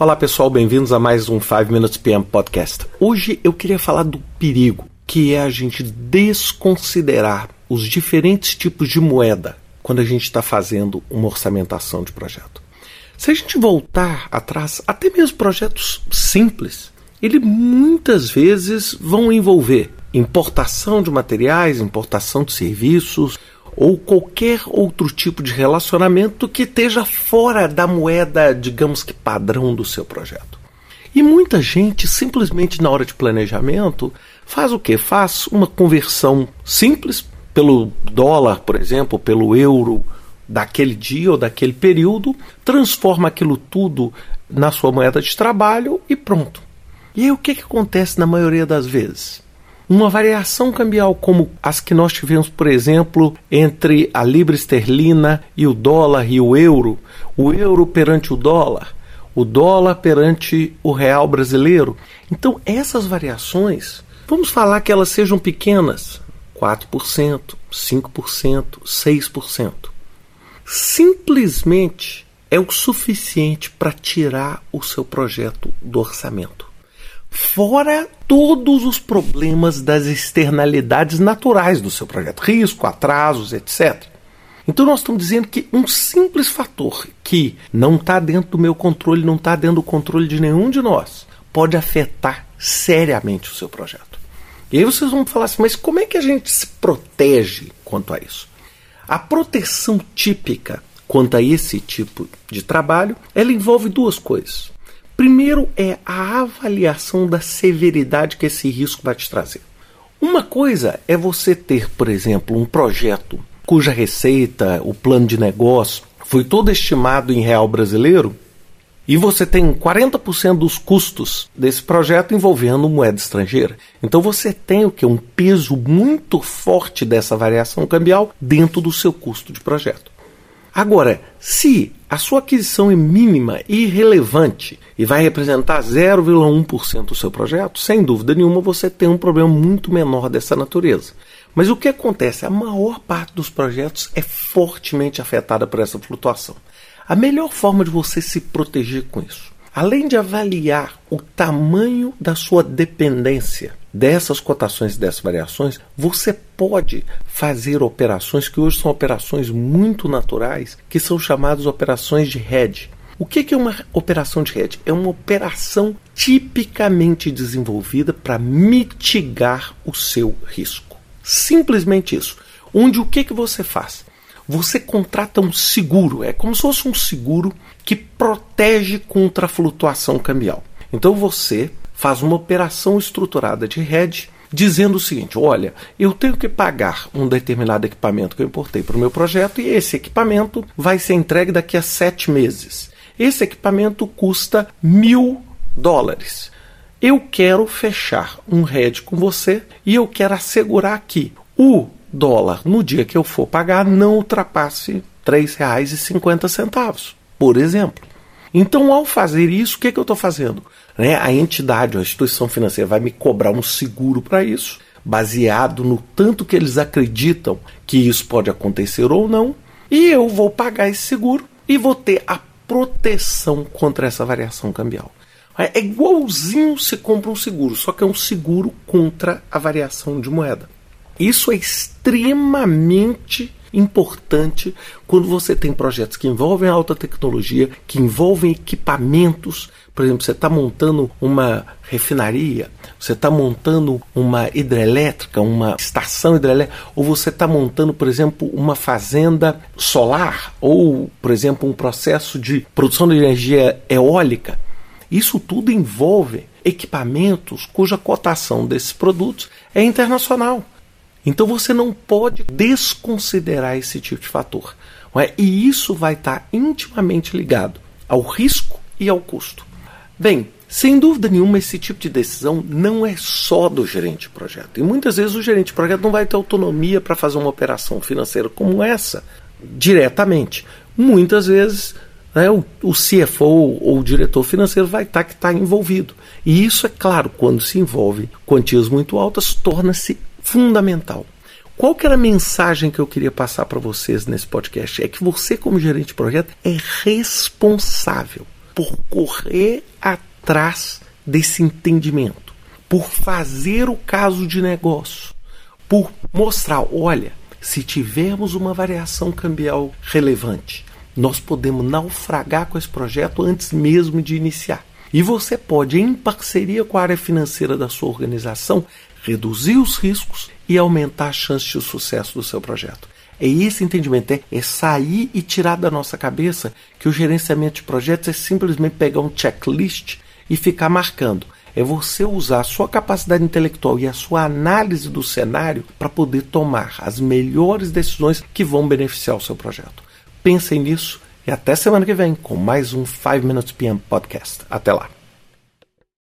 Olá pessoal, bem-vindos a mais um 5 Minutes PM Podcast. Hoje eu queria falar do perigo que é a gente desconsiderar os diferentes tipos de moeda quando a gente está fazendo uma orçamentação de projeto. Se a gente voltar atrás, até mesmo projetos simples, ele muitas vezes vão envolver importação de materiais, importação de serviços, ou qualquer outro tipo de relacionamento que esteja fora da moeda, digamos que padrão do seu projeto. E muita gente simplesmente na hora de planejamento faz o que? Faz uma conversão simples pelo dólar, por exemplo, pelo euro daquele dia ou daquele período, transforma aquilo tudo na sua moeda de trabalho e pronto. E aí o que, que acontece na maioria das vezes? Uma variação cambial como as que nós tivemos, por exemplo, entre a libra esterlina e o dólar e o euro, o euro perante o dólar, o dólar perante o real brasileiro. Então, essas variações, vamos falar que elas sejam pequenas, 4%, 5%, 6%. Simplesmente é o suficiente para tirar o seu projeto do orçamento fora todos os problemas das externalidades naturais do seu projeto, risco, atrasos, etc. Então nós estamos dizendo que um simples fator que não está dentro do meu controle, não está dentro do controle de nenhum de nós, pode afetar seriamente o seu projeto. E aí vocês vão falar assim, mas como é que a gente se protege quanto a isso? A proteção típica quanto a esse tipo de trabalho, ela envolve duas coisas. Primeiro é a avaliação da severidade que esse risco vai te trazer. Uma coisa é você ter, por exemplo, um projeto cuja receita, o plano de negócio foi todo estimado em real brasileiro e você tem 40% dos custos desse projeto envolvendo moeda estrangeira. Então você tem o que um peso muito forte dessa variação cambial dentro do seu custo de projeto. Agora, se a sua aquisição é mínima e irrelevante e vai representar 0,1% do seu projeto, sem dúvida nenhuma você tem um problema muito menor dessa natureza. Mas o que acontece? A maior parte dos projetos é fortemente afetada por essa flutuação. A melhor forma de você se proteger com isso Além de avaliar o tamanho da sua dependência dessas cotações e dessas variações, você pode fazer operações que hoje são operações muito naturais, que são chamadas operações de hedge. O que é uma operação de hedge? É uma operação tipicamente desenvolvida para mitigar o seu risco. Simplesmente isso. Onde o que, que você faz? Você contrata um seguro, é como se fosse um seguro que protege contra a flutuação cambial. Então você faz uma operação estruturada de hedge dizendo o seguinte: olha, eu tenho que pagar um determinado equipamento que eu importei para o meu projeto e esse equipamento vai ser entregue daqui a sete meses. Esse equipamento custa mil dólares. Eu quero fechar um hedge com você e eu quero assegurar que o dólar no dia que eu for pagar não ultrapasse R$ 3,50 por exemplo. Então, ao fazer isso, o que, que eu estou fazendo? Né? A entidade, a instituição financeira vai me cobrar um seguro para isso, baseado no tanto que eles acreditam que isso pode acontecer ou não, e eu vou pagar esse seguro e vou ter a proteção contra essa variação cambial. É igualzinho se compra um seguro, só que é um seguro contra a variação de moeda. Isso é extremamente importante quando você tem projetos que envolvem alta tecnologia, que envolvem equipamentos. Por exemplo, você está montando uma refinaria, você está montando uma hidrelétrica, uma estação hidrelétrica, ou você está montando, por exemplo, uma fazenda solar, ou, por exemplo, um processo de produção de energia eólica. Isso tudo envolve equipamentos cuja cotação desses produtos é internacional. Então você não pode desconsiderar esse tipo de fator. É? E isso vai estar intimamente ligado ao risco e ao custo. Bem, sem dúvida nenhuma, esse tipo de decisão não é só do gerente de projeto. E muitas vezes o gerente de projeto não vai ter autonomia para fazer uma operação financeira como essa diretamente. Muitas vezes né, o, o CFO ou o diretor financeiro vai estar que está envolvido. E isso, é claro, quando se envolve quantias muito altas, torna-se fundamental. Qual que era a mensagem que eu queria passar para vocês nesse podcast? É que você, como gerente de projeto, é responsável por correr atrás desse entendimento, por fazer o caso de negócio, por mostrar, olha, se tivermos uma variação cambial relevante, nós podemos naufragar com esse projeto antes mesmo de iniciar. E você pode, em parceria com a área financeira da sua organização, reduzir os riscos e aumentar a chance de sucesso do seu projeto. É esse entendimento, é, é, sair e tirar da nossa cabeça que o gerenciamento de projetos é simplesmente pegar um checklist e ficar marcando. É você usar a sua capacidade intelectual e a sua análise do cenário para poder tomar as melhores decisões que vão beneficiar o seu projeto. Pensem nisso e até semana que vem com mais um 5 Minutes PM Podcast. Até lá.